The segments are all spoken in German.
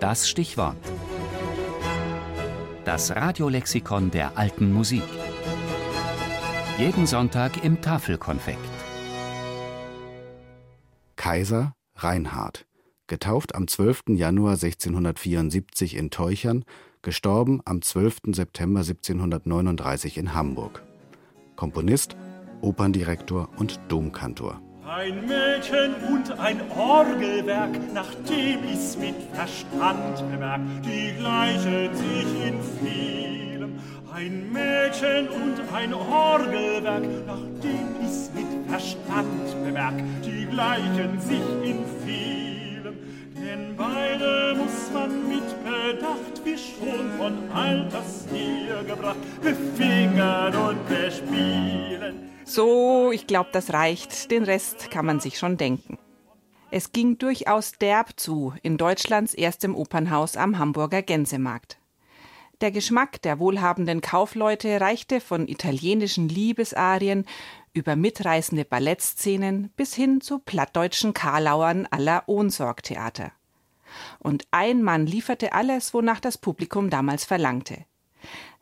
Das Stichwort. Das Radiolexikon der alten Musik. Jeden Sonntag im Tafelkonfekt. Kaiser Reinhard, getauft am 12. Januar 1674 in Teuchern, gestorben am 12. September 1739 in Hamburg. Komponist, Operndirektor und Domkantor. Ein Mädchen und ein Orgelwerk, nachdem ich's mit Verstand bemerkt, die gleichen sich in vielem. Ein Mädchen und ein Orgelwerk, nachdem ich's mit Verstand bemerkt, die gleichen sich in vielem. Denn beide muss man mit Bedacht, wie schon von Alters her gebracht, befingern und bespielen. So, ich glaube, das reicht. Den Rest kann man sich schon denken. Es ging durchaus derb zu in Deutschlands erstem Opernhaus am Hamburger Gänsemarkt. Der Geschmack der wohlhabenden Kaufleute reichte von italienischen Liebesarien über mitreißende Ballettszenen bis hin zu plattdeutschen Karlauern aller Ohnsorgtheater. Und ein Mann lieferte alles, wonach das Publikum damals verlangte.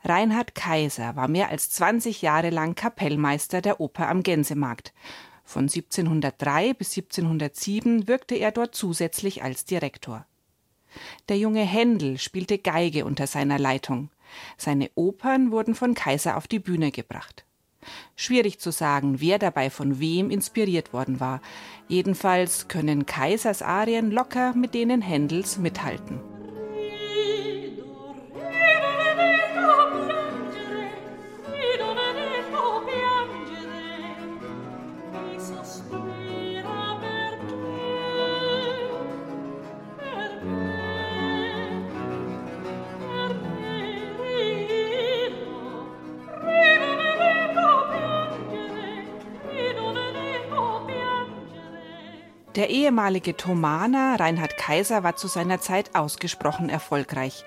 Reinhard Kaiser war mehr als 20 Jahre lang Kapellmeister der Oper am Gänsemarkt. Von 1703 bis 1707 wirkte er dort zusätzlich als Direktor. Der junge Händel spielte Geige unter seiner Leitung. Seine Opern wurden von Kaiser auf die Bühne gebracht. Schwierig zu sagen, wer dabei von wem inspiriert worden war. Jedenfalls können Kaisers Arien locker mit denen Händels mithalten. Der ehemalige Thomaner Reinhard Kaiser war zu seiner Zeit ausgesprochen erfolgreich.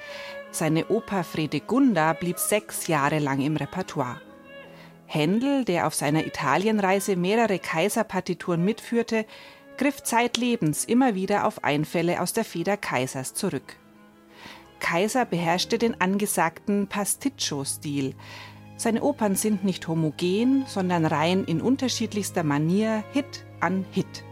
Seine Oper Fredegunda blieb sechs Jahre lang im Repertoire. Händel, der auf seiner Italienreise mehrere Kaiserpartituren mitführte, griff zeitlebens immer wieder auf Einfälle aus der Feder Kaisers zurück. Kaiser beherrschte den angesagten Pasticcio-Stil. Seine Opern sind nicht homogen, sondern rein in unterschiedlichster Manier Hit an Hit.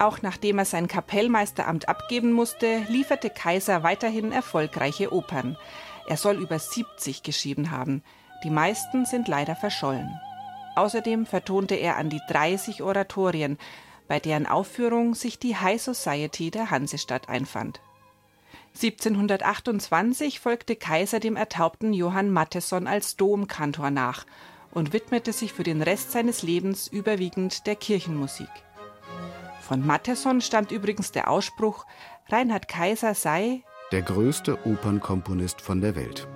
Auch nachdem er sein Kapellmeisteramt abgeben musste, lieferte Kaiser weiterhin erfolgreiche Opern. Er soll über 70 geschrieben haben. Die meisten sind leider verschollen. Außerdem vertonte er an die 30 Oratorien, bei deren Aufführung sich die High Society der Hansestadt einfand. 1728 folgte Kaiser dem ertaubten Johann Matheson als Domkantor nach und widmete sich für den Rest seines Lebens überwiegend der Kirchenmusik. Von Matheson stammt übrigens der Ausspruch, Reinhard Kaiser sei der größte Opernkomponist von der Welt.